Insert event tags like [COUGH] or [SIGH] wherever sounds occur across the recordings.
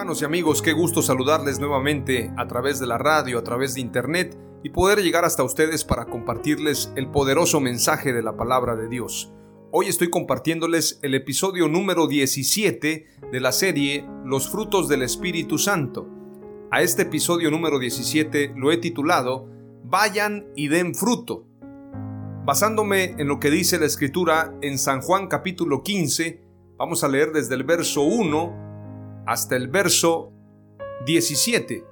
Hermanos y amigos, qué gusto saludarles nuevamente a través de la radio, a través de internet y poder llegar hasta ustedes para compartirles el poderoso mensaje de la palabra de Dios. Hoy estoy compartiéndoles el episodio número 17 de la serie Los frutos del Espíritu Santo. A este episodio número 17 lo he titulado Vayan y den fruto. Basándome en lo que dice la escritura en San Juan capítulo 15, vamos a leer desde el verso 1 hasta el verso 17.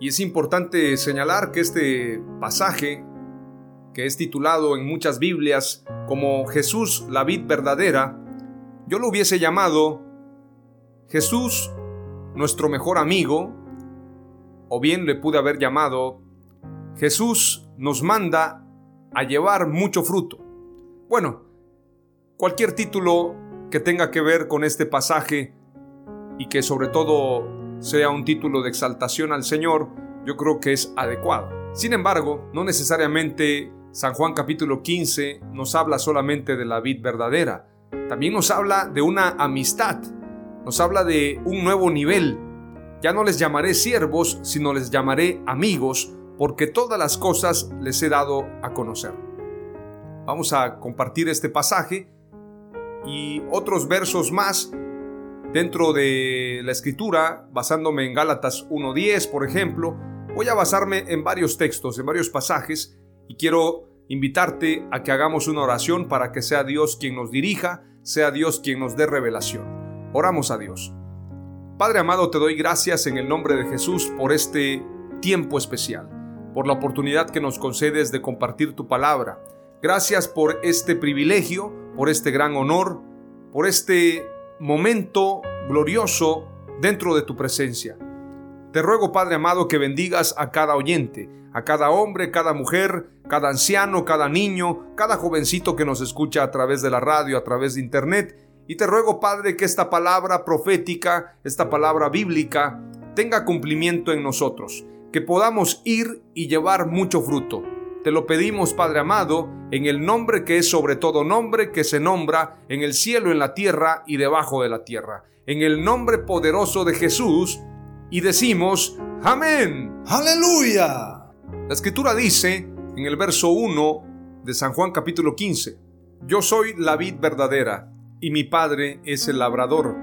Y es importante señalar que este pasaje, que es titulado en muchas Biblias como Jesús la vid verdadera, yo lo hubiese llamado Jesús nuestro mejor amigo, o bien le pude haber llamado Jesús nos manda a llevar mucho fruto. Bueno, cualquier título que tenga que ver con este pasaje y que sobre todo sea un título de exaltación al Señor, yo creo que es adecuado. Sin embargo, no necesariamente San Juan capítulo 15 nos habla solamente de la vid verdadera, también nos habla de una amistad, nos habla de un nuevo nivel. Ya no les llamaré siervos, sino les llamaré amigos, porque todas las cosas les he dado a conocer. Vamos a compartir este pasaje y otros versos más Dentro de la escritura, basándome en Gálatas 1.10, por ejemplo, voy a basarme en varios textos, en varios pasajes, y quiero invitarte a que hagamos una oración para que sea Dios quien nos dirija, sea Dios quien nos dé revelación. Oramos a Dios. Padre amado, te doy gracias en el nombre de Jesús por este tiempo especial, por la oportunidad que nos concedes de compartir tu palabra. Gracias por este privilegio, por este gran honor, por este momento glorioso dentro de tu presencia. Te ruego, Padre amado, que bendigas a cada oyente, a cada hombre, cada mujer, cada anciano, cada niño, cada jovencito que nos escucha a través de la radio, a través de internet. Y te ruego, Padre, que esta palabra profética, esta palabra bíblica, tenga cumplimiento en nosotros, que podamos ir y llevar mucho fruto te lo pedimos, Padre amado, en el nombre que es sobre todo nombre que se nombra en el cielo, en la tierra y debajo de la tierra. En el nombre poderoso de Jesús. Y decimos, amén. Aleluya. La escritura dice en el verso 1 de San Juan capítulo 15, Yo soy la vid verdadera y mi Padre es el labrador.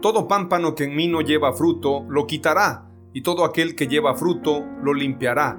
Todo pámpano que en mí no lleva fruto, lo quitará, y todo aquel que lleva fruto, lo limpiará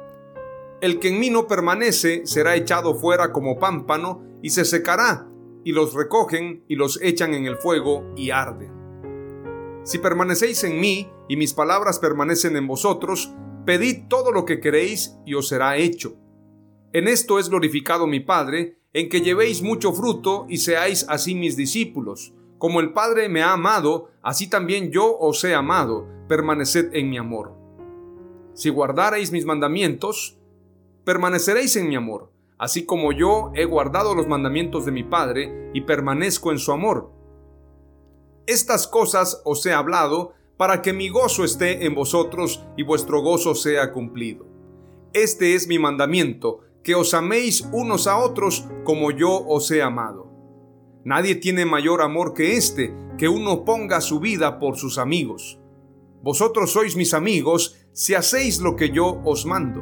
El que en mí no permanece será echado fuera como pámpano y se secará, y los recogen y los echan en el fuego y arden. Si permanecéis en mí y mis palabras permanecen en vosotros, pedid todo lo que queréis y os será hecho. En esto es glorificado mi Padre, en que llevéis mucho fruto y seáis así mis discípulos. Como el Padre me ha amado, así también yo os he amado, permaneced en mi amor. Si guardareis mis mandamientos, permaneceréis en mi amor, así como yo he guardado los mandamientos de mi Padre y permanezco en su amor. Estas cosas os he hablado para que mi gozo esté en vosotros y vuestro gozo sea cumplido. Este es mi mandamiento, que os améis unos a otros como yo os he amado. Nadie tiene mayor amor que este, que uno ponga su vida por sus amigos. Vosotros sois mis amigos si hacéis lo que yo os mando.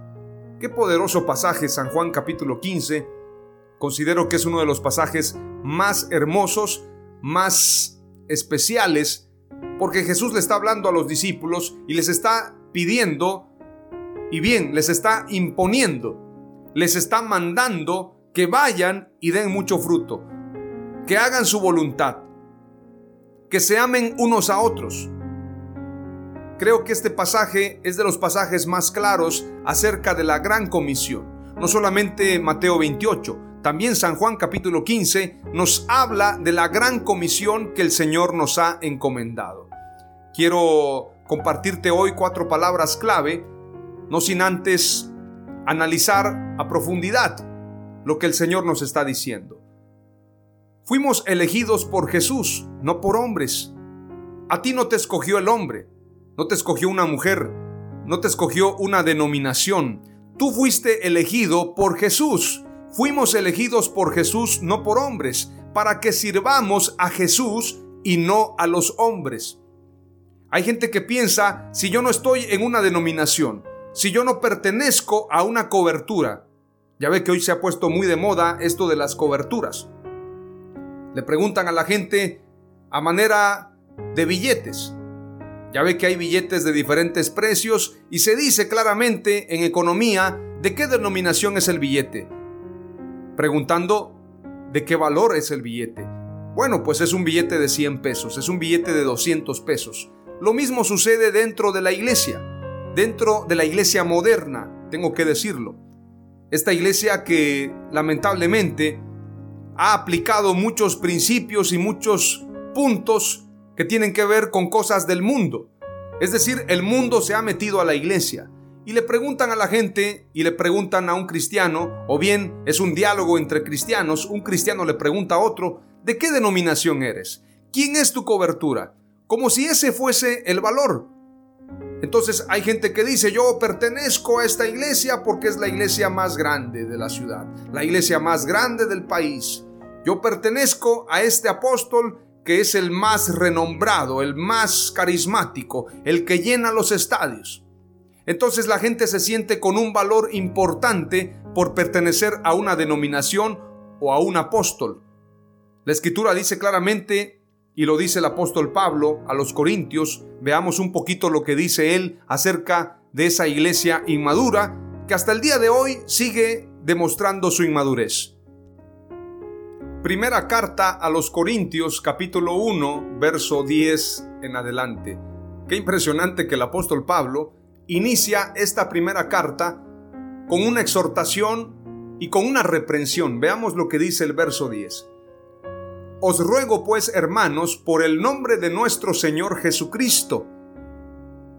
Qué poderoso pasaje San Juan capítulo 15. Considero que es uno de los pasajes más hermosos, más especiales, porque Jesús le está hablando a los discípulos y les está pidiendo, y bien, les está imponiendo, les está mandando que vayan y den mucho fruto, que hagan su voluntad, que se amen unos a otros Creo que este pasaje es de los pasajes más claros acerca de la gran comisión. No solamente Mateo 28, también San Juan capítulo 15 nos habla de la gran comisión que el Señor nos ha encomendado. Quiero compartirte hoy cuatro palabras clave, no sin antes analizar a profundidad lo que el Señor nos está diciendo. Fuimos elegidos por Jesús, no por hombres. A ti no te escogió el hombre, no te escogió una mujer, no te escogió una denominación. Tú fuiste elegido por Jesús. Fuimos elegidos por Jesús, no por hombres, para que sirvamos a Jesús y no a los hombres. Hay gente que piensa, si yo no estoy en una denominación, si yo no pertenezco a una cobertura, ya ve que hoy se ha puesto muy de moda esto de las coberturas. Le preguntan a la gente a manera de billetes, ya ve que hay billetes de diferentes precios y se dice claramente en economía de qué denominación es el billete. Preguntando de qué valor es el billete. Bueno, pues es un billete de 100 pesos, es un billete de 200 pesos. Lo mismo sucede dentro de la iglesia, dentro de la iglesia moderna, tengo que decirlo. Esta iglesia que lamentablemente ha aplicado muchos principios y muchos puntos tienen que ver con cosas del mundo. Es decir, el mundo se ha metido a la iglesia y le preguntan a la gente y le preguntan a un cristiano, o bien es un diálogo entre cristianos, un cristiano le pregunta a otro, ¿de qué denominación eres? ¿Quién es tu cobertura? Como si ese fuese el valor. Entonces hay gente que dice, yo pertenezco a esta iglesia porque es la iglesia más grande de la ciudad, la iglesia más grande del país. Yo pertenezco a este apóstol que es el más renombrado, el más carismático, el que llena los estadios. Entonces la gente se siente con un valor importante por pertenecer a una denominación o a un apóstol. La escritura dice claramente, y lo dice el apóstol Pablo a los Corintios, veamos un poquito lo que dice él acerca de esa iglesia inmadura que hasta el día de hoy sigue demostrando su inmadurez. Primera carta a los Corintios capítulo 1 verso 10 en adelante. Qué impresionante que el apóstol Pablo inicia esta primera carta con una exhortación y con una reprensión. Veamos lo que dice el verso 10. Os ruego pues, hermanos, por el nombre de nuestro Señor Jesucristo.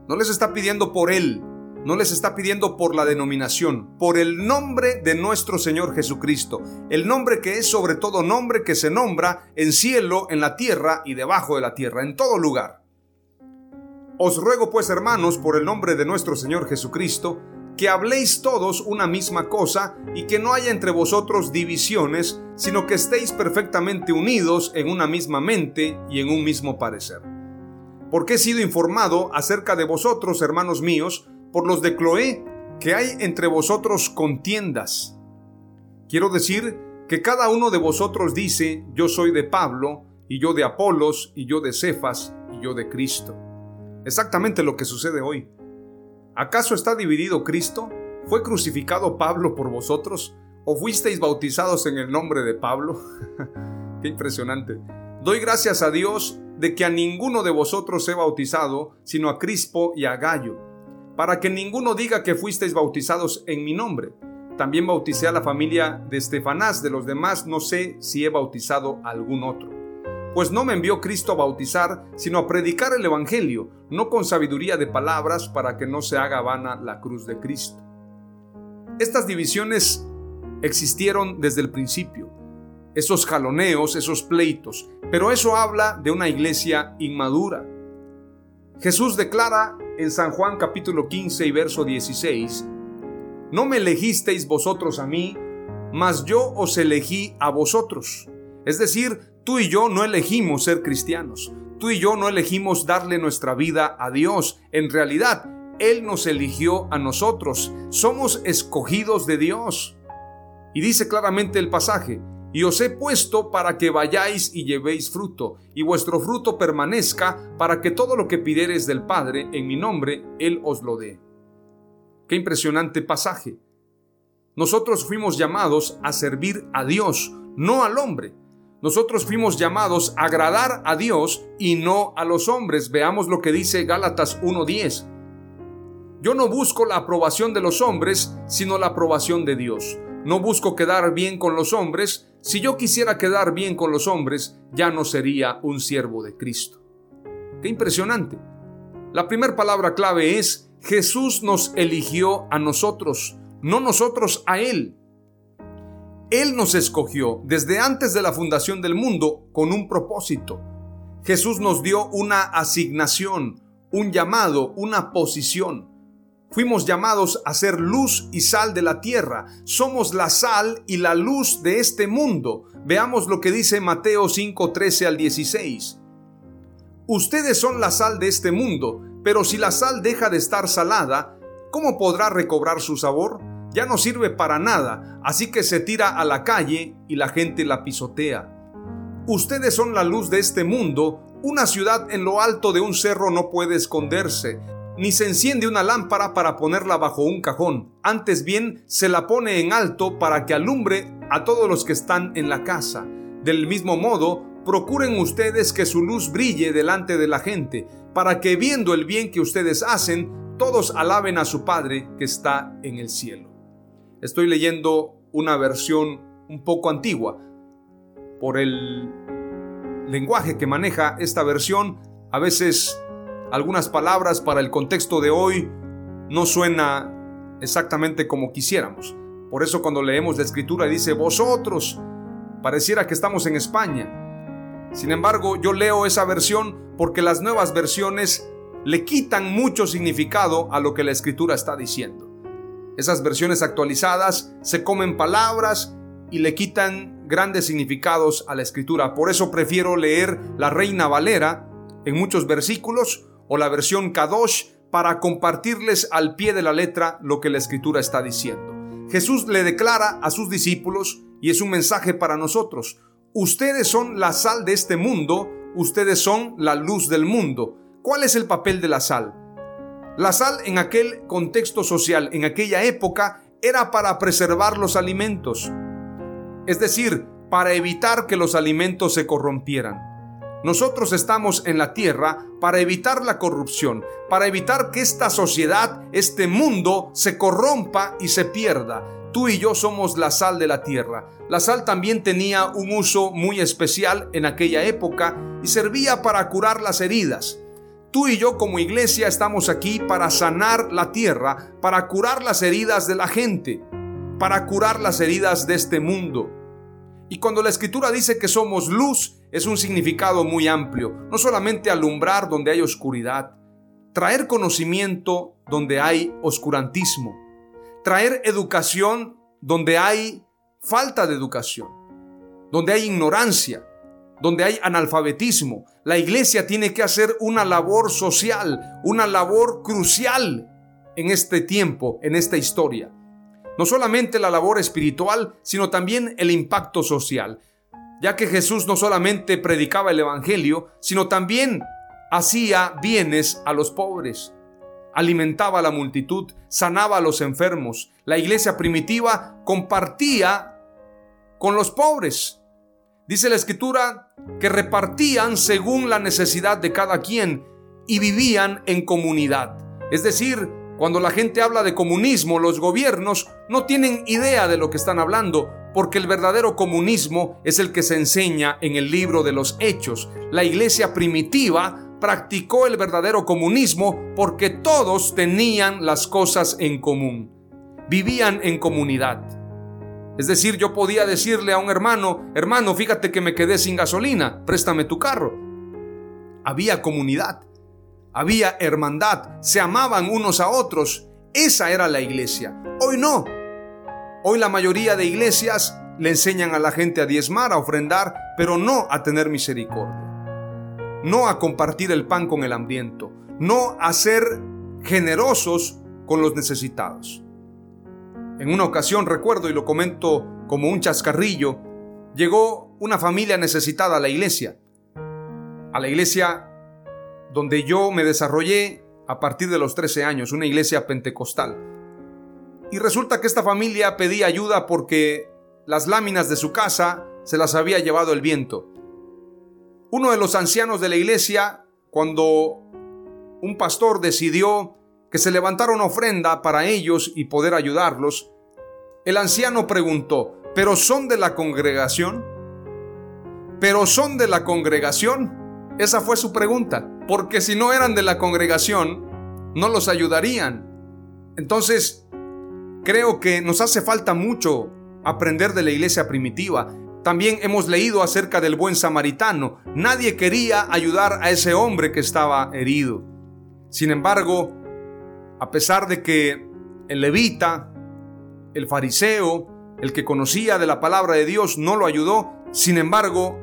No les está pidiendo por Él, no les está pidiendo por la denominación, por el nombre de nuestro Señor Jesucristo, el nombre que es sobre todo nombre que se nombra en cielo, en la tierra y debajo de la tierra, en todo lugar. Os ruego pues, hermanos, por el nombre de nuestro Señor Jesucristo, que habléis todos una misma cosa y que no haya entre vosotros divisiones, sino que estéis perfectamente unidos en una misma mente y en un mismo parecer. Porque he sido informado acerca de vosotros, hermanos míos, por los de Cloé, que hay entre vosotros contiendas. Quiero decir que cada uno de vosotros dice, yo soy de Pablo, y yo de Apolos, y yo de Cefas, y yo de Cristo. Exactamente lo que sucede hoy. ¿Acaso está dividido Cristo? ¿Fue crucificado Pablo por vosotros? ¿O fuisteis bautizados en el nombre de Pablo? [LAUGHS] Qué impresionante. Doy gracias a Dios de que a ninguno de vosotros he bautizado, sino a Crispo y a Gallo, para que ninguno diga que fuisteis bautizados en mi nombre. También bauticé a la familia de Estefanás, de los demás no sé si he bautizado a algún otro. Pues no me envió Cristo a bautizar, sino a predicar el Evangelio, no con sabiduría de palabras, para que no se haga vana la cruz de Cristo. Estas divisiones existieron desde el principio, esos jaloneos, esos pleitos, pero eso habla de una iglesia inmadura. Jesús declara en San Juan capítulo 15 y verso 16, No me elegisteis vosotros a mí, mas yo os elegí a vosotros. Es decir, tú y yo no elegimos ser cristianos, tú y yo no elegimos darle nuestra vida a Dios. En realidad, Él nos eligió a nosotros, somos escogidos de Dios. Y dice claramente el pasaje, y os he puesto para que vayáis y llevéis fruto, y vuestro fruto permanezca, para que todo lo que pidiereis del Padre en mi nombre, Él os lo dé. Qué impresionante pasaje. Nosotros fuimos llamados a servir a Dios, no al hombre. Nosotros fuimos llamados a agradar a Dios y no a los hombres. Veamos lo que dice Gálatas 1.10. Yo no busco la aprobación de los hombres, sino la aprobación de Dios. No busco quedar bien con los hombres. Si yo quisiera quedar bien con los hombres, ya no sería un siervo de Cristo. Qué impresionante. La primera palabra clave es Jesús nos eligió a nosotros, no nosotros a Él. Él nos escogió desde antes de la fundación del mundo con un propósito. Jesús nos dio una asignación, un llamado, una posición. Fuimos llamados a ser luz y sal de la tierra. Somos la sal y la luz de este mundo. Veamos lo que dice Mateo 5, 13 al 16. Ustedes son la sal de este mundo, pero si la sal deja de estar salada, ¿cómo podrá recobrar su sabor? Ya no sirve para nada, así que se tira a la calle y la gente la pisotea. Ustedes son la luz de este mundo. Una ciudad en lo alto de un cerro no puede esconderse ni se enciende una lámpara para ponerla bajo un cajón, antes bien se la pone en alto para que alumbre a todos los que están en la casa. Del mismo modo, procuren ustedes que su luz brille delante de la gente, para que viendo el bien que ustedes hacen, todos alaben a su Padre que está en el cielo. Estoy leyendo una versión un poco antigua. Por el lenguaje que maneja esta versión, a veces algunas palabras para el contexto de hoy no suena exactamente como quisiéramos. Por eso cuando leemos la escritura dice vosotros, pareciera que estamos en España. Sin embargo, yo leo esa versión porque las nuevas versiones le quitan mucho significado a lo que la escritura está diciendo. Esas versiones actualizadas se comen palabras y le quitan grandes significados a la escritura. Por eso prefiero leer la Reina Valera en muchos versículos o la versión Kadosh para compartirles al pie de la letra lo que la escritura está diciendo. Jesús le declara a sus discípulos, y es un mensaje para nosotros, ustedes son la sal de este mundo, ustedes son la luz del mundo. ¿Cuál es el papel de la sal? La sal en aquel contexto social, en aquella época, era para preservar los alimentos, es decir, para evitar que los alimentos se corrompieran. Nosotros estamos en la tierra para evitar la corrupción, para evitar que esta sociedad, este mundo, se corrompa y se pierda. Tú y yo somos la sal de la tierra. La sal también tenía un uso muy especial en aquella época y servía para curar las heridas. Tú y yo como iglesia estamos aquí para sanar la tierra, para curar las heridas de la gente, para curar las heridas de este mundo. Y cuando la escritura dice que somos luz, es un significado muy amplio. No solamente alumbrar donde hay oscuridad, traer conocimiento donde hay oscurantismo, traer educación donde hay falta de educación, donde hay ignorancia, donde hay analfabetismo. La iglesia tiene que hacer una labor social, una labor crucial en este tiempo, en esta historia. No solamente la labor espiritual, sino también el impacto social, ya que Jesús no solamente predicaba el Evangelio, sino también hacía bienes a los pobres. alimentaba a la multitud, sanaba a los enfermos. La iglesia primitiva compartía con los pobres. Dice la escritura que repartían según la necesidad de cada quien y vivían en comunidad. Es decir, cuando la gente habla de comunismo, los gobiernos no tienen idea de lo que están hablando, porque el verdadero comunismo es el que se enseña en el libro de los hechos. La iglesia primitiva practicó el verdadero comunismo porque todos tenían las cosas en común, vivían en comunidad. Es decir, yo podía decirle a un hermano, hermano, fíjate que me quedé sin gasolina, préstame tu carro. Había comunidad, había hermandad, se amaban unos a otros. Esa era la iglesia. Hoy no. Hoy la mayoría de iglesias le enseñan a la gente a diezmar, a ofrendar, pero no a tener misericordia. No a compartir el pan con el hambriento. No a ser generosos con los necesitados. En una ocasión, recuerdo y lo comento como un chascarrillo, llegó una familia necesitada a la iglesia. A la iglesia donde yo me desarrollé a partir de los 13 años, una iglesia pentecostal. Y resulta que esta familia pedía ayuda porque las láminas de su casa se las había llevado el viento. Uno de los ancianos de la iglesia, cuando un pastor decidió que se levantara una ofrenda para ellos y poder ayudarlos, el anciano preguntó, ¿pero son de la congregación? ¿Pero son de la congregación? Esa fue su pregunta, porque si no eran de la congregación, no los ayudarían. Entonces, creo que nos hace falta mucho aprender de la iglesia primitiva. También hemos leído acerca del buen samaritano. Nadie quería ayudar a ese hombre que estaba herido. Sin embargo, a pesar de que el levita, el fariseo, el que conocía de la palabra de Dios, no lo ayudó, sin embargo,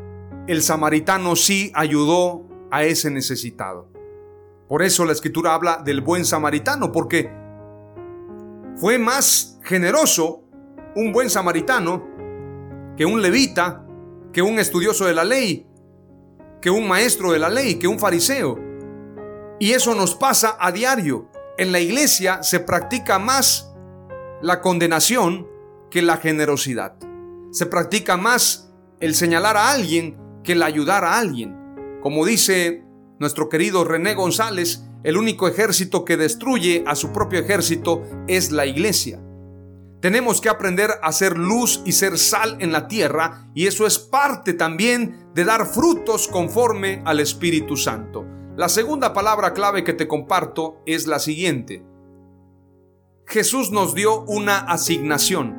el samaritano sí ayudó a ese necesitado. Por eso la escritura habla del buen samaritano, porque fue más generoso un buen samaritano que un levita, que un estudioso de la ley, que un maestro de la ley, que un fariseo. Y eso nos pasa a diario. En la iglesia se practica más la condenación que la generosidad. Se practica más el señalar a alguien que el ayudar a alguien. Como dice nuestro querido René González, el único ejército que destruye a su propio ejército es la iglesia. Tenemos que aprender a ser luz y ser sal en la tierra y eso es parte también de dar frutos conforme al Espíritu Santo. La segunda palabra clave que te comparto es la siguiente. Jesús nos dio una asignación.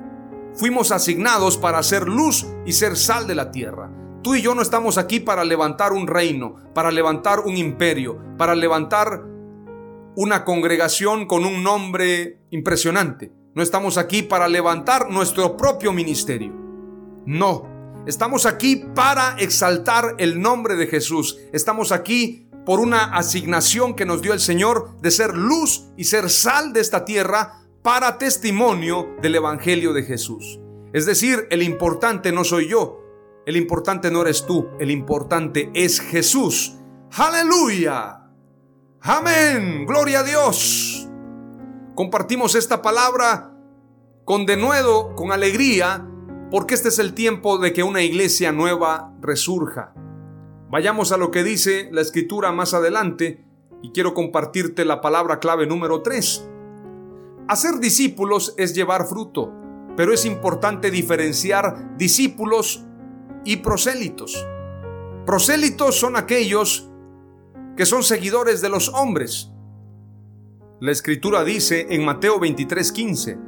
Fuimos asignados para ser luz y ser sal de la tierra. Tú y yo no estamos aquí para levantar un reino, para levantar un imperio, para levantar una congregación con un nombre impresionante. No estamos aquí para levantar nuestro propio ministerio. No, estamos aquí para exaltar el nombre de Jesús. Estamos aquí por una asignación que nos dio el Señor de ser luz y ser sal de esta tierra para testimonio del Evangelio de Jesús. Es decir, el importante no soy yo, el importante no eres tú, el importante es Jesús. Aleluya. Amén. Gloria a Dios. Compartimos esta palabra con denuedo, con alegría, porque este es el tiempo de que una iglesia nueva resurja. Vayamos a lo que dice la escritura más adelante y quiero compartirte la palabra clave número 3. Hacer discípulos es llevar fruto, pero es importante diferenciar discípulos y prosélitos. Prosélitos son aquellos que son seguidores de los hombres. La escritura dice en Mateo 23:15,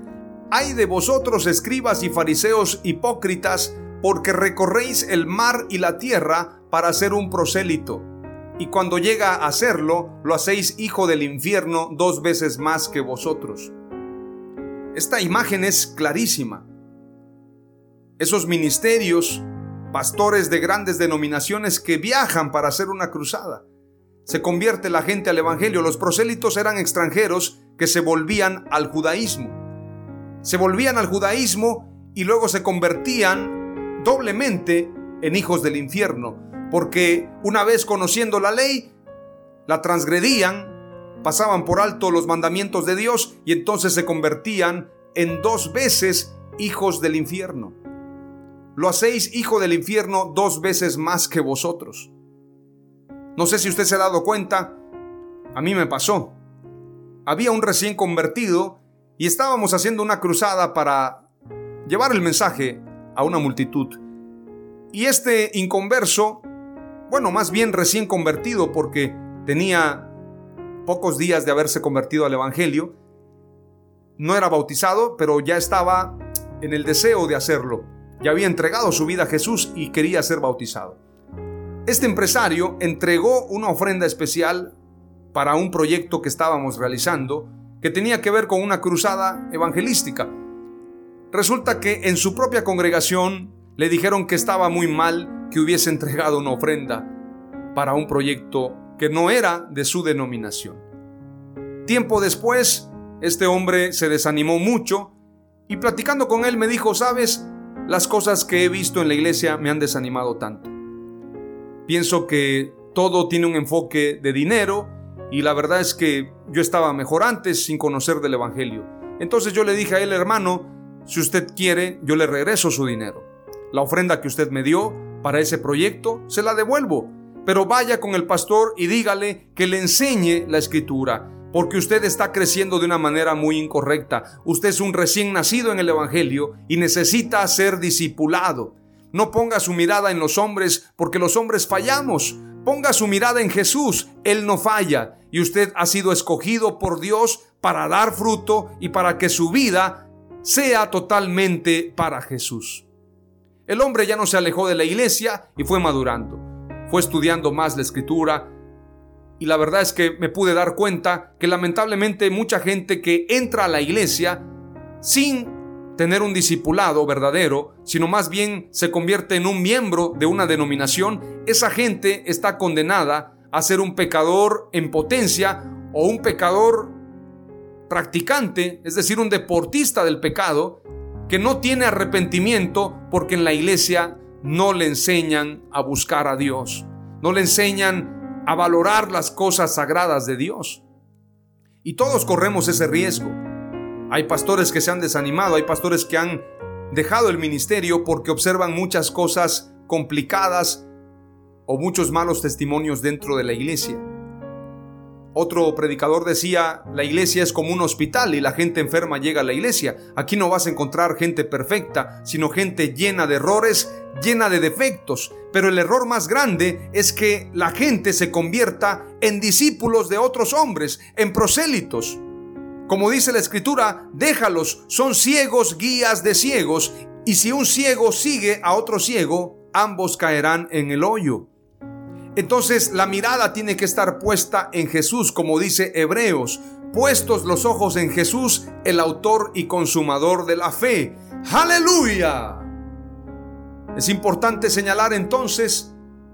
Hay de vosotros escribas y fariseos hipócritas, porque recorréis el mar y la tierra para ser un prosélito, y cuando llega a hacerlo, lo hacéis hijo del infierno dos veces más que vosotros. Esta imagen es clarísima. Esos ministerios pastores de grandes denominaciones que viajan para hacer una cruzada. Se convierte la gente al Evangelio. Los prosélitos eran extranjeros que se volvían al judaísmo. Se volvían al judaísmo y luego se convertían doblemente en hijos del infierno, porque una vez conociendo la ley, la transgredían pasaban por alto los mandamientos de Dios y entonces se convertían en dos veces hijos del infierno. Lo hacéis hijo del infierno dos veces más que vosotros. No sé si usted se ha dado cuenta, a mí me pasó. Había un recién convertido y estábamos haciendo una cruzada para llevar el mensaje a una multitud. Y este inconverso, bueno, más bien recién convertido porque tenía pocos días de haberse convertido al Evangelio, no era bautizado, pero ya estaba en el deseo de hacerlo. Ya había entregado su vida a Jesús y quería ser bautizado. Este empresario entregó una ofrenda especial para un proyecto que estábamos realizando que tenía que ver con una cruzada evangelística. Resulta que en su propia congregación le dijeron que estaba muy mal que hubiese entregado una ofrenda para un proyecto que no era de su denominación. Tiempo después, este hombre se desanimó mucho y platicando con él me dijo, sabes, las cosas que he visto en la iglesia me han desanimado tanto. Pienso que todo tiene un enfoque de dinero y la verdad es que yo estaba mejor antes sin conocer del Evangelio. Entonces yo le dije a él, hermano, si usted quiere, yo le regreso su dinero. La ofrenda que usted me dio para ese proyecto, se la devuelvo. Pero vaya con el pastor y dígale que le enseñe la escritura porque usted está creciendo de una manera muy incorrecta. Usted es un recién nacido en el Evangelio y necesita ser discipulado. No ponga su mirada en los hombres porque los hombres fallamos. Ponga su mirada en Jesús. Él no falla y usted ha sido escogido por Dios para dar fruto y para que su vida sea totalmente para Jesús. El hombre ya no se alejó de la iglesia y fue madurando. Fue estudiando más la escritura, y la verdad es que me pude dar cuenta que lamentablemente mucha gente que entra a la iglesia sin tener un discipulado verdadero, sino más bien se convierte en un miembro de una denominación, esa gente está condenada a ser un pecador en potencia o un pecador practicante, es decir, un deportista del pecado, que no tiene arrepentimiento porque en la iglesia no le enseñan a buscar a Dios, no le enseñan a valorar las cosas sagradas de Dios. Y todos corremos ese riesgo. Hay pastores que se han desanimado, hay pastores que han dejado el ministerio porque observan muchas cosas complicadas o muchos malos testimonios dentro de la iglesia. Otro predicador decía, la iglesia es como un hospital y la gente enferma llega a la iglesia. Aquí no vas a encontrar gente perfecta, sino gente llena de errores, llena de defectos. Pero el error más grande es que la gente se convierta en discípulos de otros hombres, en prosélitos. Como dice la escritura, déjalos, son ciegos guías de ciegos, y si un ciego sigue a otro ciego, ambos caerán en el hoyo. Entonces la mirada tiene que estar puesta en Jesús, como dice Hebreos, puestos los ojos en Jesús, el autor y consumador de la fe. Aleluya. Es importante señalar entonces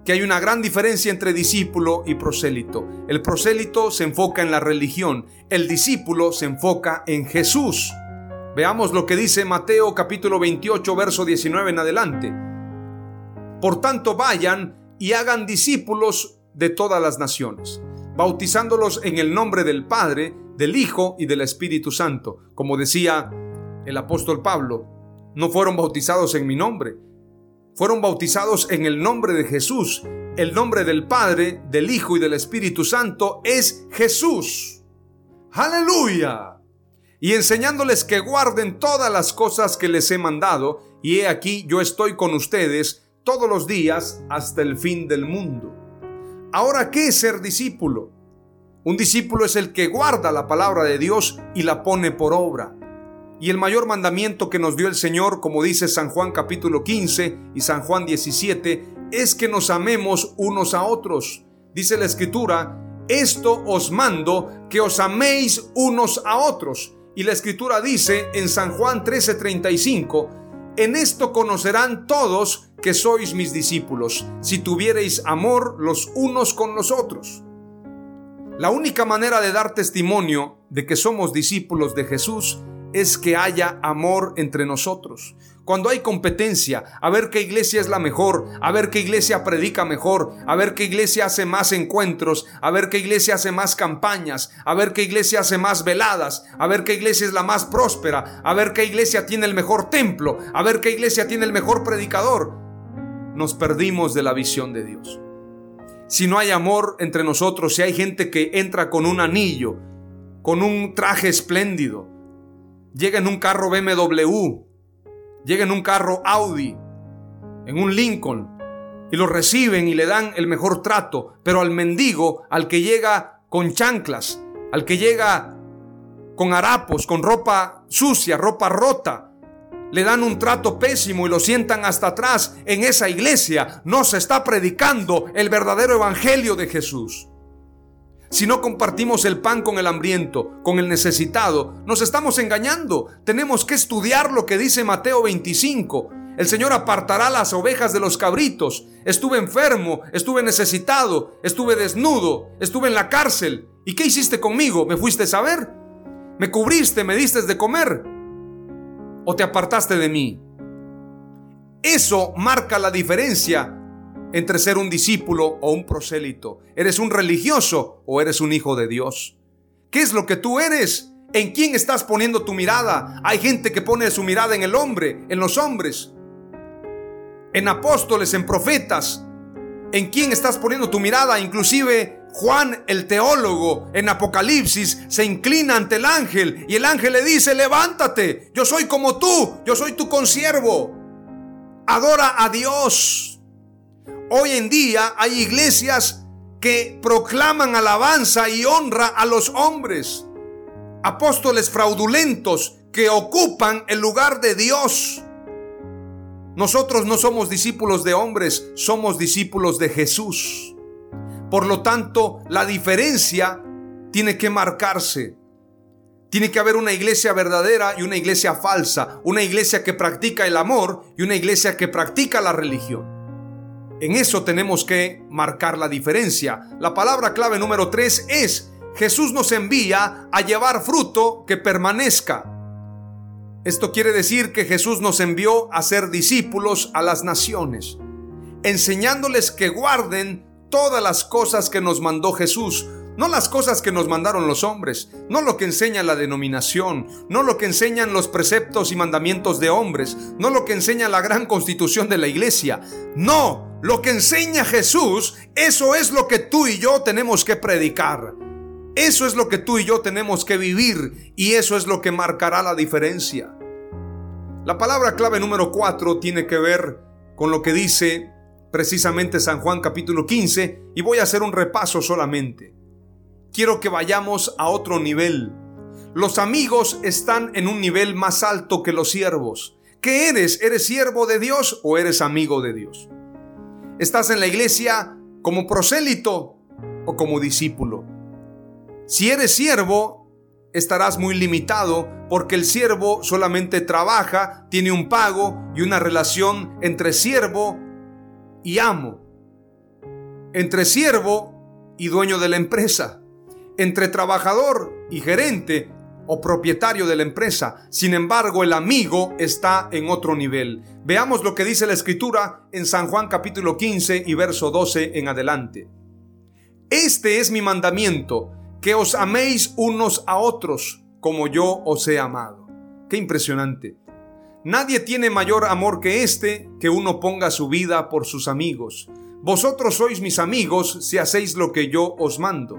que hay una gran diferencia entre discípulo y prosélito. El prosélito se enfoca en la religión, el discípulo se enfoca en Jesús. Veamos lo que dice Mateo capítulo 28, verso 19 en adelante. Por tanto, vayan y hagan discípulos de todas las naciones, bautizándolos en el nombre del Padre, del Hijo y del Espíritu Santo. Como decía el apóstol Pablo, no fueron bautizados en mi nombre, fueron bautizados en el nombre de Jesús. El nombre del Padre, del Hijo y del Espíritu Santo es Jesús. Aleluya. Y enseñándoles que guarden todas las cosas que les he mandado, y he aquí yo estoy con ustedes todos los días hasta el fin del mundo. Ahora, ¿qué es ser discípulo? Un discípulo es el que guarda la palabra de Dios y la pone por obra. Y el mayor mandamiento que nos dio el Señor, como dice San Juan capítulo 15 y San Juan 17, es que nos amemos unos a otros. Dice la escritura, esto os mando, que os améis unos a otros. Y la escritura dice en San Juan 13:35, en esto conocerán todos que sois mis discípulos, si tuviereis amor los unos con los otros. La única manera de dar testimonio de que somos discípulos de Jesús es que haya amor entre nosotros. cuando hay competencia, a ver qué iglesia es la mejor, a ver qué iglesia predica mejor, a ver qué iglesia hace más encuentros, a ver qué iglesia hace más campañas, a ver qué iglesia hace más veladas, a ver qué iglesia es la más próspera, a ver qué iglesia tiene el mejor templo, a ver qué iglesia tiene el mejor predicador, nos perdimos de la visión de Dios. Si no hay amor entre nosotros, si hay gente que entra con un anillo, con un traje espléndido, llega en un carro BMW, llega en un carro Audi, en un Lincoln, y lo reciben y le dan el mejor trato, pero al mendigo, al que llega con chanclas, al que llega con harapos, con ropa sucia, ropa rota, le dan un trato pésimo y lo sientan hasta atrás. En esa iglesia no se está predicando el verdadero evangelio de Jesús. Si no compartimos el pan con el hambriento, con el necesitado, nos estamos engañando. Tenemos que estudiar lo que dice Mateo 25. El Señor apartará las ovejas de los cabritos. Estuve enfermo, estuve necesitado, estuve desnudo, estuve en la cárcel. ¿Y qué hiciste conmigo? ¿Me fuiste a saber? ¿Me cubriste? ¿Me diste de comer? ¿O te apartaste de mí? Eso marca la diferencia entre ser un discípulo o un prosélito. ¿Eres un religioso o eres un hijo de Dios? ¿Qué es lo que tú eres? ¿En quién estás poniendo tu mirada? Hay gente que pone su mirada en el hombre, en los hombres, en apóstoles, en profetas. ¿En quién estás poniendo tu mirada? Inclusive Juan el teólogo en Apocalipsis se inclina ante el ángel y el ángel le dice, levántate, yo soy como tú, yo soy tu consiervo. Adora a Dios. Hoy en día hay iglesias que proclaman alabanza y honra a los hombres. Apóstoles fraudulentos que ocupan el lugar de Dios. Nosotros no somos discípulos de hombres, somos discípulos de Jesús. Por lo tanto, la diferencia tiene que marcarse. Tiene que haber una iglesia verdadera y una iglesia falsa, una iglesia que practica el amor y una iglesia que practica la religión. En eso tenemos que marcar la diferencia. La palabra clave número 3 es, Jesús nos envía a llevar fruto que permanezca. Esto quiere decir que Jesús nos envió a ser discípulos a las naciones, enseñándoles que guarden todas las cosas que nos mandó Jesús, no las cosas que nos mandaron los hombres, no lo que enseña la denominación, no lo que enseñan los preceptos y mandamientos de hombres, no lo que enseña la gran constitución de la iglesia. No, lo que enseña Jesús, eso es lo que tú y yo tenemos que predicar. Eso es lo que tú y yo tenemos que vivir y eso es lo que marcará la diferencia. La palabra clave número 4 tiene que ver con lo que dice precisamente San Juan capítulo 15 y voy a hacer un repaso solamente quiero que vayamos a otro nivel. Los amigos están en un nivel más alto que los siervos. ¿Qué eres? ¿Eres siervo de Dios o eres amigo de Dios? ¿Estás en la iglesia como prosélito o como discípulo? Si eres siervo, estarás muy limitado porque el siervo solamente trabaja, tiene un pago y una relación entre siervo y amo, entre siervo y dueño de la empresa entre trabajador y gerente o propietario de la empresa. Sin embargo, el amigo está en otro nivel. Veamos lo que dice la escritura en San Juan capítulo 15 y verso 12 en adelante. Este es mi mandamiento, que os améis unos a otros como yo os he amado. Qué impresionante. Nadie tiene mayor amor que este, que uno ponga su vida por sus amigos. Vosotros sois mis amigos si hacéis lo que yo os mando.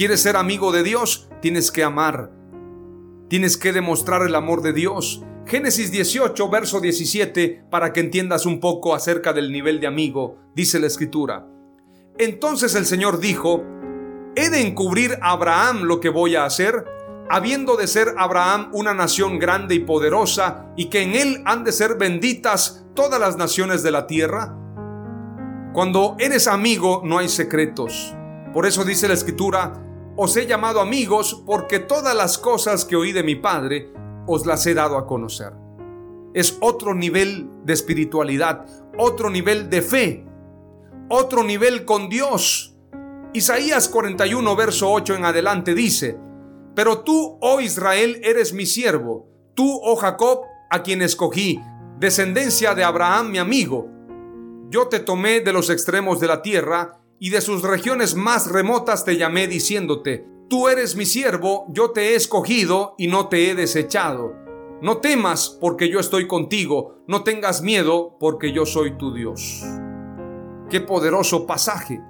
¿Quieres ser amigo de Dios? Tienes que amar. Tienes que demostrar el amor de Dios. Génesis 18, verso 17, para que entiendas un poco acerca del nivel de amigo, dice la escritura. Entonces el Señor dijo, ¿he de encubrir a Abraham lo que voy a hacer? habiendo de ser Abraham una nación grande y poderosa, y que en él han de ser benditas todas las naciones de la tierra? Cuando eres amigo no hay secretos. Por eso dice la escritura, os he llamado amigos porque todas las cosas que oí de mi Padre os las he dado a conocer. Es otro nivel de espiritualidad, otro nivel de fe, otro nivel con Dios. Isaías 41, verso 8 en adelante dice, Pero tú, oh Israel, eres mi siervo, tú, oh Jacob, a quien escogí, descendencia de Abraham mi amigo. Yo te tomé de los extremos de la tierra, y de sus regiones más remotas te llamé diciéndote, Tú eres mi siervo, yo te he escogido y no te he desechado. No temas porque yo estoy contigo, no tengas miedo porque yo soy tu Dios. Qué poderoso pasaje.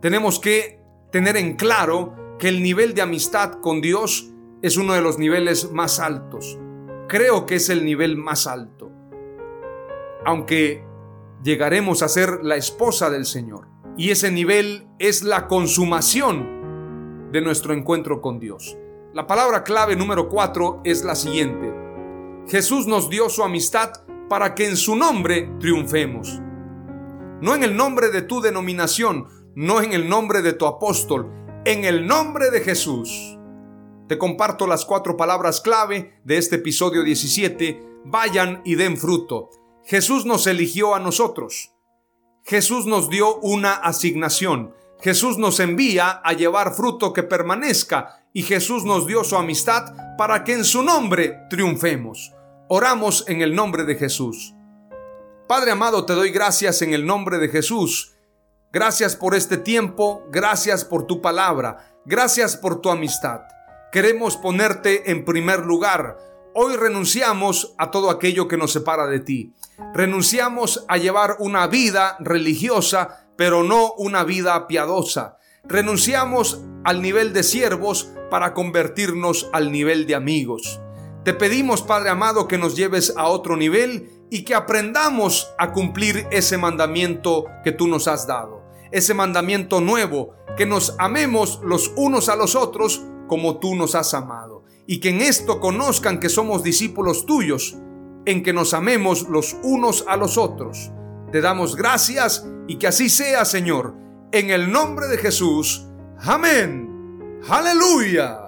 Tenemos que tener en claro que el nivel de amistad con Dios es uno de los niveles más altos. Creo que es el nivel más alto. Aunque llegaremos a ser la esposa del Señor. Y ese nivel es la consumación de nuestro encuentro con Dios. La palabra clave número cuatro es la siguiente. Jesús nos dio su amistad para que en su nombre triunfemos. No en el nombre de tu denominación, no en el nombre de tu apóstol, en el nombre de Jesús. Te comparto las cuatro palabras clave de este episodio 17. Vayan y den fruto. Jesús nos eligió a nosotros. Jesús nos dio una asignación. Jesús nos envía a llevar fruto que permanezca y Jesús nos dio su amistad para que en su nombre triunfemos. Oramos en el nombre de Jesús. Padre amado, te doy gracias en el nombre de Jesús. Gracias por este tiempo, gracias por tu palabra, gracias por tu amistad. Queremos ponerte en primer lugar. Hoy renunciamos a todo aquello que nos separa de ti. Renunciamos a llevar una vida religiosa, pero no una vida piadosa. Renunciamos al nivel de siervos para convertirnos al nivel de amigos. Te pedimos, Padre amado, que nos lleves a otro nivel y que aprendamos a cumplir ese mandamiento que tú nos has dado. Ese mandamiento nuevo, que nos amemos los unos a los otros como tú nos has amado. Y que en esto conozcan que somos discípulos tuyos en que nos amemos los unos a los otros. Te damos gracias y que así sea, Señor. En el nombre de Jesús. Amén. Aleluya.